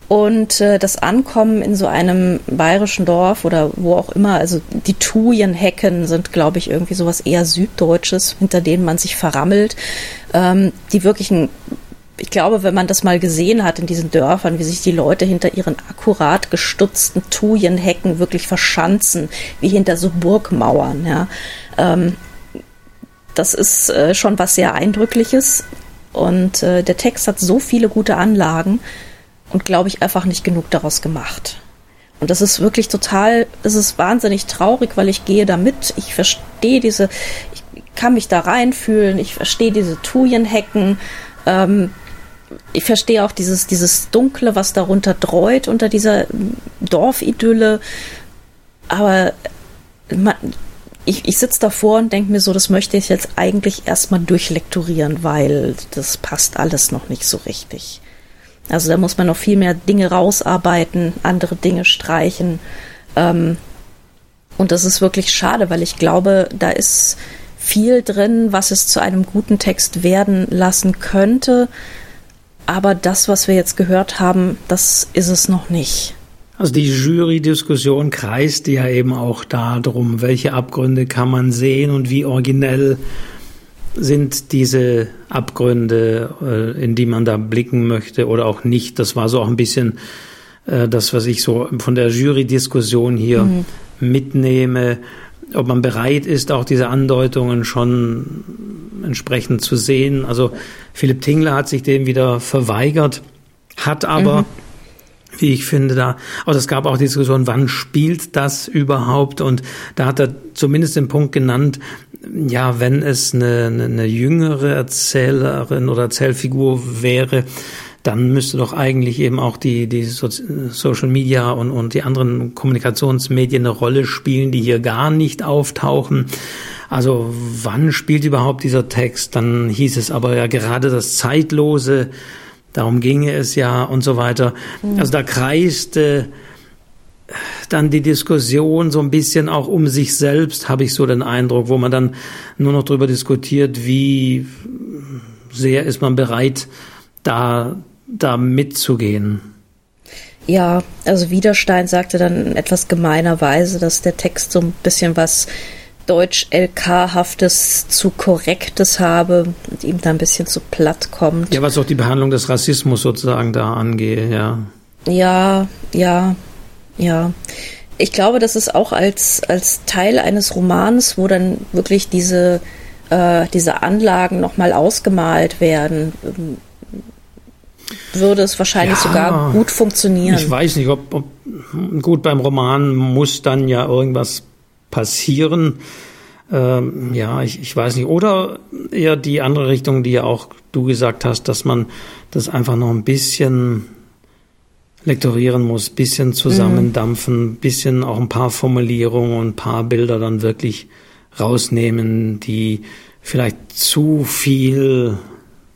Und äh, das Ankommen in so einem bayerischen Dorf oder wo auch immer, also die Thujenhecken sind, glaube ich, irgendwie sowas eher Süddeutsches, hinter denen man sich verrammelt, ähm, die wirklichen ich glaube, wenn man das mal gesehen hat in diesen Dörfern, wie sich die Leute hinter ihren akkurat gestutzten Thujenhecken wirklich verschanzen, wie hinter so Burgmauern, ja. Ähm, das ist äh, schon was sehr Eindrückliches. Und äh, der Text hat so viele gute Anlagen und glaube ich einfach nicht genug daraus gemacht. Und das ist wirklich total, es ist wahnsinnig traurig, weil ich gehe da mit, ich verstehe diese, ich kann mich da reinfühlen, ich verstehe diese Thujenhecken, ähm, ich verstehe auch dieses, dieses Dunkle, was darunter dreut unter dieser Dorfidylle. Aber man, ich, ich sitze davor und denke mir so, das möchte ich jetzt eigentlich erstmal durchlekturieren, weil das passt alles noch nicht so richtig. Also da muss man noch viel mehr Dinge rausarbeiten, andere Dinge streichen. Ähm, und das ist wirklich schade, weil ich glaube, da ist viel drin, was es zu einem guten Text werden lassen könnte. Aber das, was wir jetzt gehört haben, das ist es noch nicht. Also die Jury-Diskussion kreist ja eben auch darum, welche Abgründe kann man sehen und wie originell sind diese Abgründe, äh, in die man da blicken möchte oder auch nicht. Das war so auch ein bisschen äh, das, was ich so von der Jury-Diskussion hier mhm. mitnehme, ob man bereit ist, auch diese Andeutungen schon entsprechend zu sehen. Also Philipp Tingler hat sich dem wieder verweigert, hat aber mhm wie ich finde, da, also es gab auch die Diskussion, wann spielt das überhaupt? Und da hat er zumindest den Punkt genannt, ja, wenn es eine, eine, eine jüngere Erzählerin oder Erzählfigur wäre, dann müsste doch eigentlich eben auch die, die Social Media und, und die anderen Kommunikationsmedien eine Rolle spielen, die hier gar nicht auftauchen. Also wann spielt überhaupt dieser Text? Dann hieß es aber ja gerade das Zeitlose, darum ginge es ja und so weiter. Mhm. Also da kreiste dann die Diskussion so ein bisschen auch um sich selbst, habe ich so den Eindruck, wo man dann nur noch darüber diskutiert, wie sehr ist man bereit, da, da mitzugehen. Ja, also Widerstein sagte dann etwas gemeinerweise, dass der Text so ein bisschen was Deutsch-LK-haftes zu Korrektes habe und ihm da ein bisschen zu platt kommt. Ja, was auch die Behandlung des Rassismus sozusagen da angehe, ja. Ja, ja, ja. Ich glaube, das ist auch als, als Teil eines Romans, wo dann wirklich diese, äh, diese Anlagen nochmal ausgemalt werden, würde es wahrscheinlich ja, sogar gut funktionieren. Ich weiß nicht, ob, ob gut beim Roman muss dann ja irgendwas passieren. Ähm, ja, ich, ich weiß nicht. Oder eher die andere Richtung, die ja auch du gesagt hast, dass man das einfach noch ein bisschen lektorieren muss, bisschen zusammendampfen, mhm. bisschen auch ein paar Formulierungen und ein paar Bilder dann wirklich rausnehmen, die vielleicht zu viel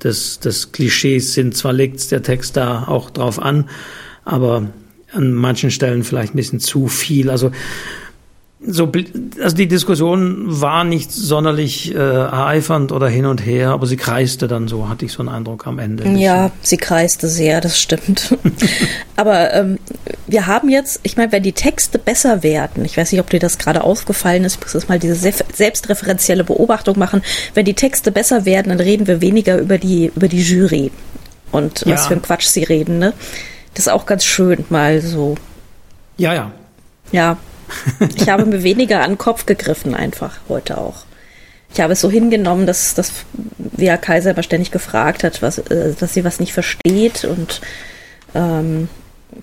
des, des Klischees sind. Zwar legt der Text da auch drauf an, aber an manchen Stellen vielleicht ein bisschen zu viel. Also so, also die Diskussion war nicht sonderlich äh, ereifernd oder hin und her, aber sie kreiste dann so, hatte ich so einen Eindruck am Ende. Ja, sie kreiste sehr, das stimmt. aber ähm, wir haben jetzt, ich meine, wenn die Texte besser werden, ich weiß nicht, ob dir das gerade aufgefallen ist, ich muss jetzt mal diese selbstreferenzielle Beobachtung machen, wenn die Texte besser werden, dann reden wir weniger über die, über die Jury und ja. was für ein Quatsch sie reden, ne? Das ist auch ganz schön, mal so. Ja, ja. Ja. Ich habe mir weniger an den Kopf gegriffen, einfach heute auch. Ich habe es so hingenommen, dass, dass Via Kaiser immer ständig gefragt hat, was, äh, dass sie was nicht versteht und ähm,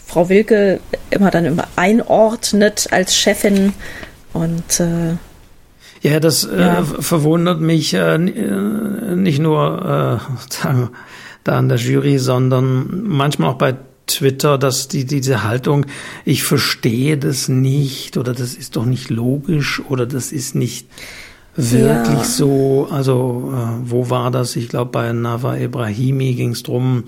Frau Wilke immer dann immer einordnet als Chefin und äh, ja, das äh, ja. Äh, verwundert mich äh, äh nicht nur äh, da an der Jury, sondern manchmal auch bei Twitter, dass die diese Haltung, ich verstehe das nicht oder das ist doch nicht logisch oder das ist nicht wirklich ja. so. Also äh, wo war das? Ich glaube bei Nava Ibrahimi ging es drum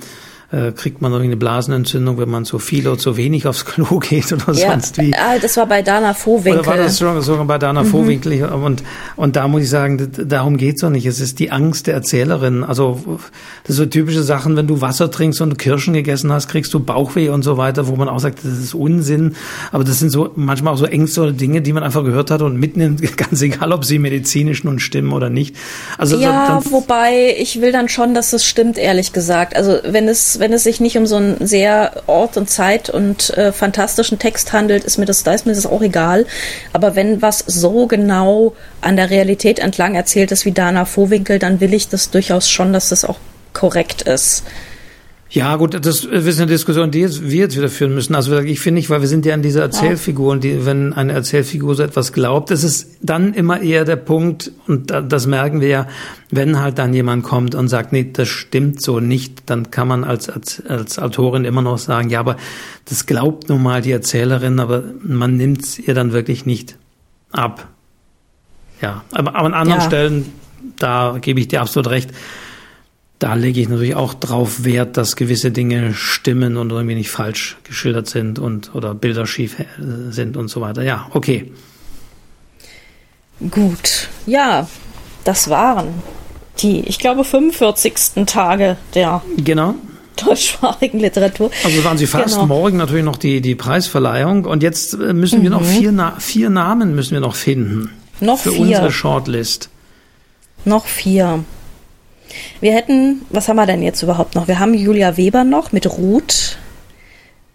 äh, kriegt man irgendwie eine Blasenentzündung, wenn man zu viel oder zu wenig aufs Klo geht oder ja, sonst wie. Ah, das war bei Dana Vohwinkel. Oder war das sogar, sogar bei Dana mhm. Vohwinkel? Und, und da muss ich sagen, darum geht's doch nicht. Es ist die Angst der Erzählerin. Also das sind so typische Sachen, wenn du Wasser trinkst und Kirschen gegessen hast, kriegst du Bauchweh und so weiter, wo man auch sagt, das ist Unsinn. Aber das sind so manchmal auch so Ängste oder Dinge, die man einfach gehört hat und in, ganz egal, ob sie medizinisch nun stimmen oder nicht. Also ja, wobei ich will dann schon, dass es stimmt, ehrlich gesagt. Also wenn es wenn es sich nicht um so einen sehr Ort und Zeit und äh, fantastischen Text handelt, ist mir das, da ist mir das auch egal. Aber wenn was so genau an der Realität entlang erzählt ist wie Dana Vohwinkel, dann will ich das durchaus schon, dass das auch korrekt ist. Ja, gut, das ist eine Diskussion, die jetzt, wir jetzt wieder führen müssen. Also ich finde nicht, weil wir sind ja an dieser Erzählfigur und die, wenn eine Erzählfigur so etwas glaubt, das ist dann immer eher der Punkt, und das merken wir ja, wenn halt dann jemand kommt und sagt, nee, das stimmt so nicht, dann kann man als, als, als Autorin immer noch sagen, ja, aber das glaubt nun mal die Erzählerin, aber man nimmt es ihr dann wirklich nicht ab. Ja, aber, aber an anderen ja. Stellen, da gebe ich dir absolut recht, da lege ich natürlich auch drauf Wert, dass gewisse Dinge stimmen und irgendwie nicht falsch geschildert sind und oder Bilder schief äh, sind und so weiter. Ja, okay. Gut. Ja, das waren die, ich glaube, 45. Tage der genau. deutschsprachigen Literatur. Also waren sie fast genau. morgen natürlich noch die, die Preisverleihung und jetzt äh, müssen mhm. wir noch mhm. vier, Na vier Namen müssen wir noch finden. Noch für vier. unsere Shortlist. Noch vier. Wir hätten, was haben wir denn jetzt überhaupt noch? Wir haben Julia Weber noch mit Ruth.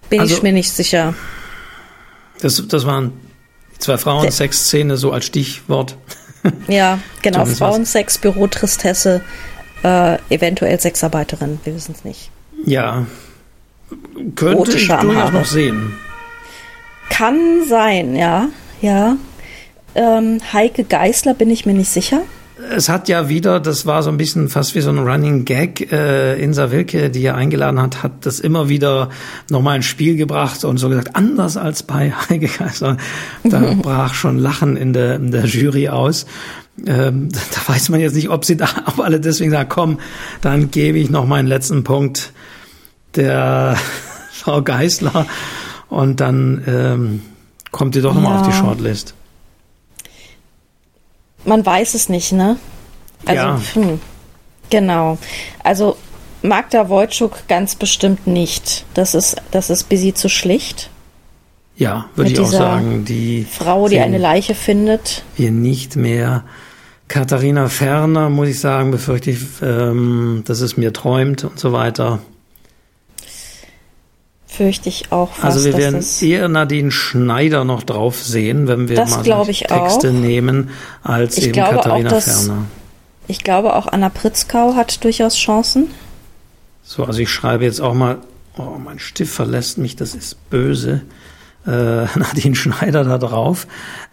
Bin also, ich mir nicht sicher. Das, das waren zwei Frauen, Sexszene, so als Stichwort. Ja, genau. Frauensex, Büro, Tristesse, äh, eventuell Sexarbeiterin, wir wissen es nicht. Ja. Könnte Rote ich durchaus noch sehen. Kann sein, ja. Ja. Ähm, Heike Geißler bin ich mir nicht sicher es hat ja wieder, das war so ein bisschen fast wie so ein Running Gag, äh, Insa Wilke, die er eingeladen hat, hat das immer wieder nochmal ins Spiel gebracht und so gesagt, anders als bei Heike Kaiser. Da brach schon Lachen in der, in der Jury aus. Ähm, da weiß man jetzt nicht, ob sie da, ob alle deswegen sagen, komm, dann gebe ich noch meinen letzten Punkt der Frau Geisler und dann ähm, kommt ihr doch nochmal ja. auf die Shortlist. Man weiß es nicht, ne? Also, ja. Hm, genau. Also Magda Wojcik ganz bestimmt nicht. Das ist, das ist busy zu schlicht. Ja, würde ich auch sagen. Die Frau, die eine Leiche findet. Wir nicht mehr. Katharina Ferner, muss ich sagen, befürchte ich, ähm, dass es mir träumt und so weiter fürchte ich auch fast. Also wir werden eher Nadine Schneider noch drauf sehen, wenn wir das mal Texte auch. nehmen, als ich eben Katharina auch, dass, Ferner. Ich glaube auch Anna Pritzkau hat durchaus Chancen. So, also ich schreibe jetzt auch mal, oh, mein Stift verlässt mich, das ist böse. Äh, Nadine Schneider da drauf.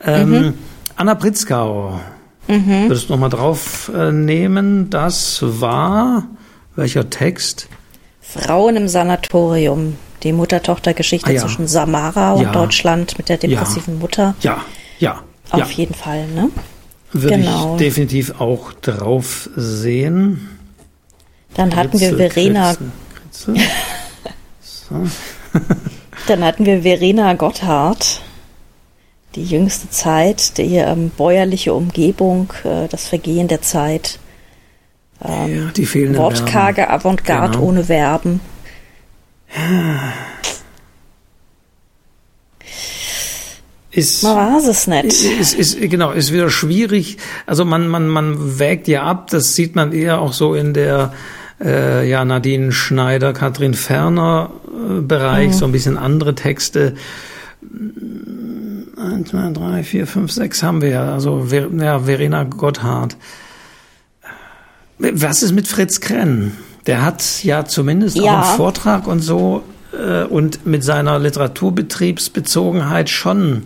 Ähm, mhm. Anna Pritzkau. Mhm. Würdest du noch mal drauf äh, nehmen? Das war welcher Text? Frauen im Sanatorium die Mutter-Tochter-Geschichte ah, ja. zwischen Samara und ja. Deutschland mit der depressiven ja. Mutter. Ja, ja. Auf jeden Fall, ne? Würde genau. ich definitiv auch drauf sehen. Dann Kritzel, hatten wir Verena. Kritzel, Kritzel. So. Dann hatten wir Verena Gotthard. Die jüngste Zeit, die ähm, bäuerliche Umgebung, äh, das Vergehen der Zeit. Ähm, ja, die fehlenden Wortkarge Avantgarde genau. ohne Verben. Ist, man weiß es nicht. Ist, ist, genau, ist wieder schwierig. Also man, man, man wägt ja ab, das sieht man eher auch so in der äh, ja, Nadine Schneider, Katrin Ferner äh, Bereich, mhm. so ein bisschen andere Texte. Eins, zwei, drei, vier, fünf, sechs haben wir ja. Also ja, Verena Gotthard. Was ist mit Fritz Krenn? Der hat ja zumindest ja. auch einen Vortrag und so äh, und mit seiner Literaturbetriebsbezogenheit schon.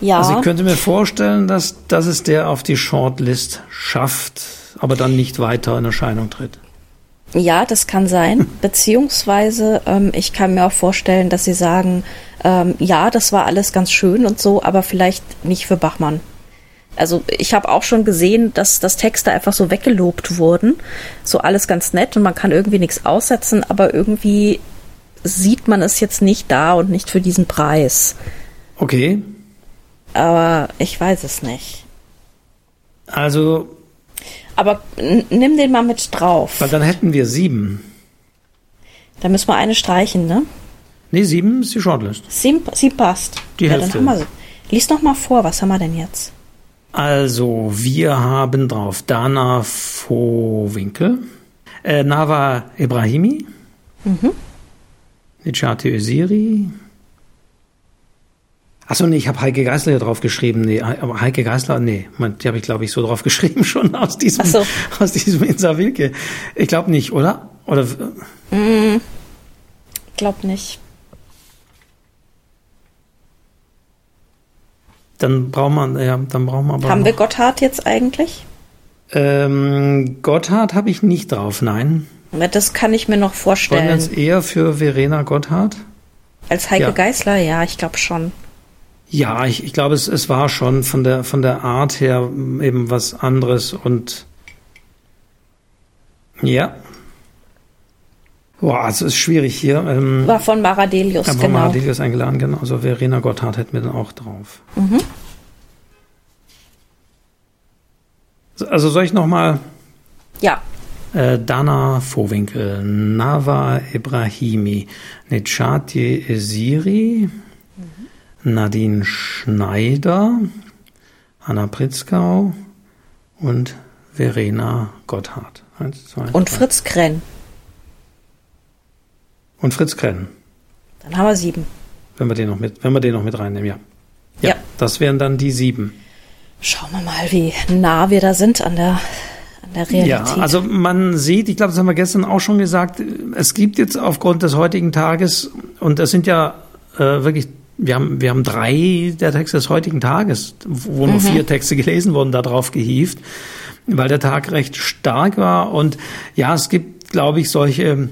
Ja. Also ich könnte mir vorstellen, dass, dass es der auf die Shortlist schafft, aber dann nicht weiter in Erscheinung tritt. Ja, das kann sein. Beziehungsweise ähm, ich kann mir auch vorstellen, dass sie sagen, ähm, ja, das war alles ganz schön und so, aber vielleicht nicht für Bachmann. Also ich habe auch schon gesehen, dass das Texte einfach so weggelobt wurden. So alles ganz nett und man kann irgendwie nichts aussetzen, aber irgendwie sieht man es jetzt nicht da und nicht für diesen Preis. Okay. Aber ich weiß es nicht. Also. Aber nimm den mal mit drauf. Weil dann hätten wir sieben. Da müssen wir eine streichen, ne? Nee, sieben ist die Shortlist. Sieben, sieben passt. Die ja, Hälfte. Dann haben wir, lies noch mal vor, was haben wir denn jetzt? Also, wir haben drauf Dana Vohwinkel, äh, Nava Ibrahimi, mhm. Nijati Öziri. Achso, nee, ich habe Heike Geisler hier drauf geschrieben. Nee, aber Heike Geisler, nee, die habe ich, glaube ich, so drauf geschrieben, schon aus diesem, so. aus diesem Insa Wilke. Ich glaube nicht, oder? Oder? Mm, glaub nicht. Dann brauchen wir, ja, dann brauchen wir aber. Haben wir Gotthard jetzt eigentlich? Ähm, Gotthard habe ich nicht drauf, nein. Das kann ich mir noch vorstellen. Wollen wir uns eher für Verena Gotthard? Als Heike ja. Geißler, ja, ich glaube schon. Ja, ich, ich glaube, es, es war schon von der, von der Art her eben was anderes und ja. Boah, es ist schwierig hier. Ähm, war von Maradelius, ja, von genau. Maradelius eingeladen, genau. Also Verena Gotthard hätten wir dann auch drauf. Mhm. Also soll ich noch mal? Ja. Äh, Dana Vohwinkel, Nava Ibrahimi, Necati Esiri, mhm. Nadine Schneider, Anna Pritzkau und Verena Gotthard. Eins, zwei, und drei. Fritz Krenn. Und Fritz Krenn. Dann haben wir sieben. Wenn wir den noch mit, wenn wir den noch mit reinnehmen, ja. Ja, ja. das wären dann die sieben. Schauen wir mal, wie nah wir da sind an der der Realität. Ja, also man sieht, ich glaube, das haben wir gestern auch schon gesagt, es gibt jetzt aufgrund des heutigen Tages, und das sind ja äh, wirklich, wir haben, wir haben drei der Texte des heutigen Tages, wo nur mhm. vier Texte gelesen wurden, da drauf gehievt, weil der Tag recht stark war. Und ja, es gibt, glaube ich, solche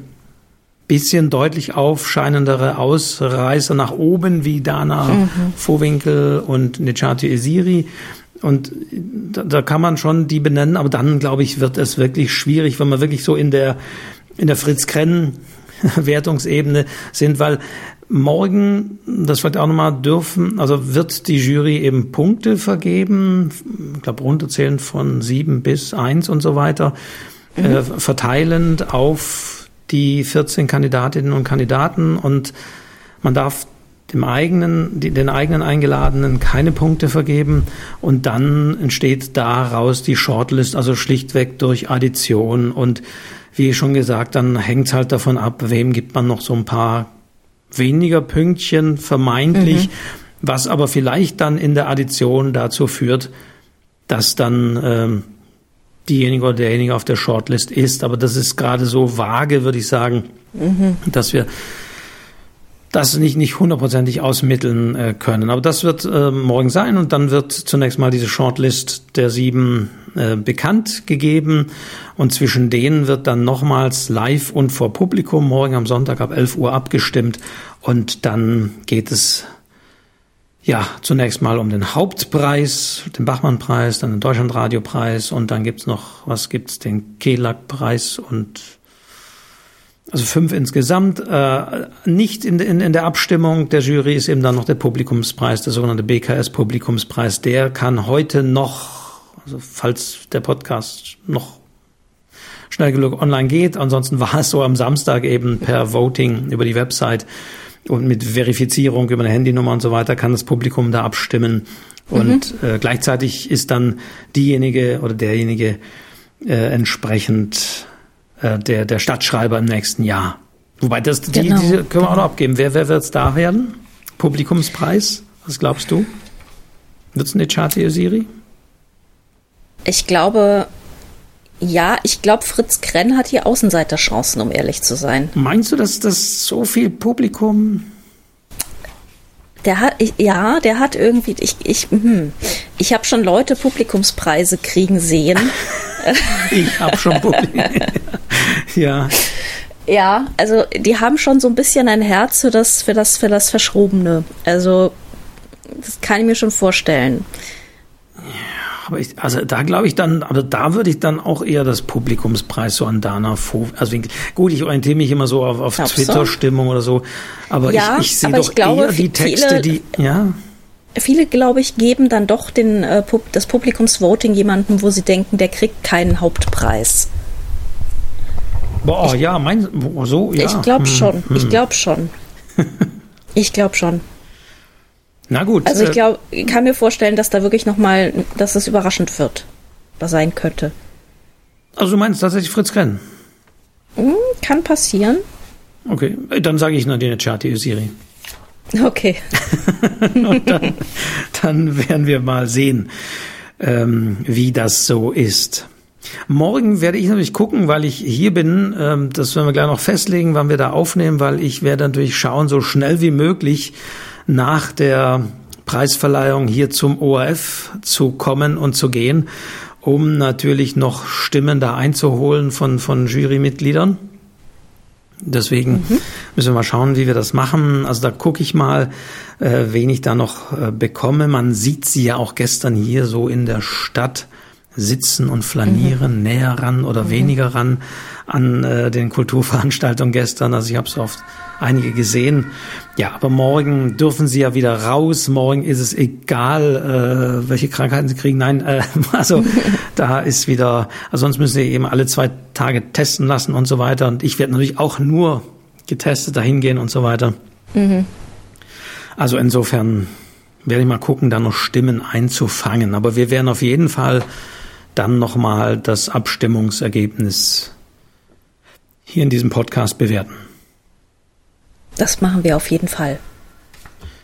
bisschen deutlich aufscheinendere Ausreißer nach oben, wie Dana mhm. Vohwinkel und Necati Esiri. Und da, da kann man schon die benennen, aber dann, glaube ich, wird es wirklich schwierig, wenn man wirklich so in der, in der Fritz Krenn Wertungsebene sind, weil morgen, das vielleicht auch nochmal dürfen, also wird die Jury eben Punkte vergeben, ich glaube runterzählen von sieben bis eins und so weiter, mhm. äh, verteilend auf die 14 Kandidatinnen und Kandidaten und man darf dem eigenen, den eigenen Eingeladenen keine Punkte vergeben und dann entsteht daraus die Shortlist, also schlichtweg durch Addition und wie schon gesagt, dann hängt es halt davon ab, wem gibt man noch so ein paar weniger Pünktchen vermeintlich, mhm. was aber vielleicht dann in der Addition dazu führt, dass dann ähm, diejenige oder derjenige auf der Shortlist ist. Aber das ist gerade so vage, würde ich sagen, mhm. dass wir das nicht, nicht hundertprozentig ausmitteln äh, können. Aber das wird äh, morgen sein und dann wird zunächst mal diese Shortlist der sieben äh, bekannt gegeben und zwischen denen wird dann nochmals live und vor Publikum morgen am Sonntag ab 11 Uhr abgestimmt und dann geht es ja, zunächst mal um den Hauptpreis, den Bachmann-Preis, dann den Deutschlandradiopreis und dann gibt's noch, was gibt's, den Kelag-Preis und also fünf insgesamt. Äh, nicht in, in, in der Abstimmung der Jury ist eben dann noch der Publikumspreis, der sogenannte BKS-Publikumspreis. Der kann heute noch, also falls der Podcast noch schnell genug online geht, ansonsten war es so am Samstag eben per Voting über die Website und mit Verifizierung über eine Handynummer und so weiter kann das Publikum da abstimmen. Und mhm. äh, gleichzeitig ist dann diejenige oder derjenige äh, entsprechend äh, der, der Stadtschreiber im nächsten Jahr. Wobei das die, genau. diese können wir auch noch abgeben. Wer, wer wird es da werden? Publikumspreis? Was glaubst du? Wird es eine Chati Siri? Ich glaube, ja, ich glaube, Fritz Krenn hat hier Außenseiterchancen, um ehrlich zu sein. Meinst du, dass das so viel Publikum der hat, ja, der hat irgendwie, ich, ich, hm, ich habe schon Leute Publikumspreise kriegen sehen. ich habe schon Publikum. ja. Ja, also die haben schon so ein bisschen ein Herz für das, für das, für das Verschrobene. Also das kann ich mir schon vorstellen. Ja, aber ich, also da glaube ich dann, aber da würde ich dann auch eher das Publikumspreis so an Dana Fo, also gut, ich orientiere mich immer so auf, auf Twitter-Stimmung oder so, aber ja, ich, ich sehe doch glaube, eher die Texte, viele, die, ja. Viele, glaube ich, geben dann doch den, äh, das Publikumsvoting jemandem, wo sie denken, der kriegt keinen Hauptpreis. Boah, ich, ja, mein, so, ja. Ich glaube hm, schon, hm. ich glaube schon. ich glaube schon. Na gut. Also ich äh, glaube, ich kann mir vorstellen, dass da wirklich nochmal, dass es überraschend wird, was sein könnte. Also du meinst tatsächlich Fritz Krenn? Hm, kann passieren. Okay, dann sage ich Nadine Chati Siri. Okay. Und dann, dann werden wir mal sehen, ähm, wie das so ist. Morgen werde ich natürlich gucken, weil ich hier bin. Ähm, das werden wir gleich noch festlegen, wann wir da aufnehmen, weil ich werde natürlich schauen, so schnell wie möglich nach der Preisverleihung hier zum ORF zu kommen und zu gehen, um natürlich noch Stimmen da einzuholen von, von Jurymitgliedern. Deswegen mhm. müssen wir mal schauen, wie wir das machen. Also da gucke ich mal, äh, wen ich da noch äh, bekomme. Man sieht sie ja auch gestern hier so in der Stadt sitzen und flanieren, mhm. näher ran oder mhm. weniger ran an äh, den Kulturveranstaltungen gestern. Also ich habe es oft einige gesehen. Ja, aber morgen dürfen sie ja wieder raus. Morgen ist es egal, äh, welche Krankheiten sie kriegen. Nein, äh, also da ist wieder, also sonst müssen sie eben alle zwei Tage testen lassen und so weiter. Und ich werde natürlich auch nur getestet dahin gehen und so weiter. Mhm. Also insofern werde ich mal gucken, da noch Stimmen einzufangen. Aber wir werden auf jeden Fall dann nochmal das Abstimmungsergebnis hier in diesem Podcast bewerten. Das machen wir auf jeden Fall.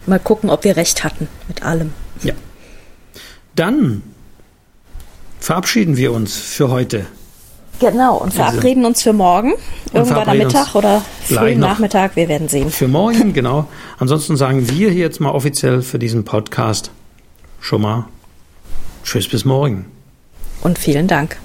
Mal gucken, ob wir recht hatten mit allem. Ja. Dann verabschieden wir uns für heute. Genau, und verabreden uns für morgen. Irgendwann am Mittag oder frühen Nachmittag, wir werden sehen. Für morgen, genau. Ansonsten sagen wir hier jetzt mal offiziell für diesen Podcast schon mal Tschüss bis morgen. Und vielen Dank.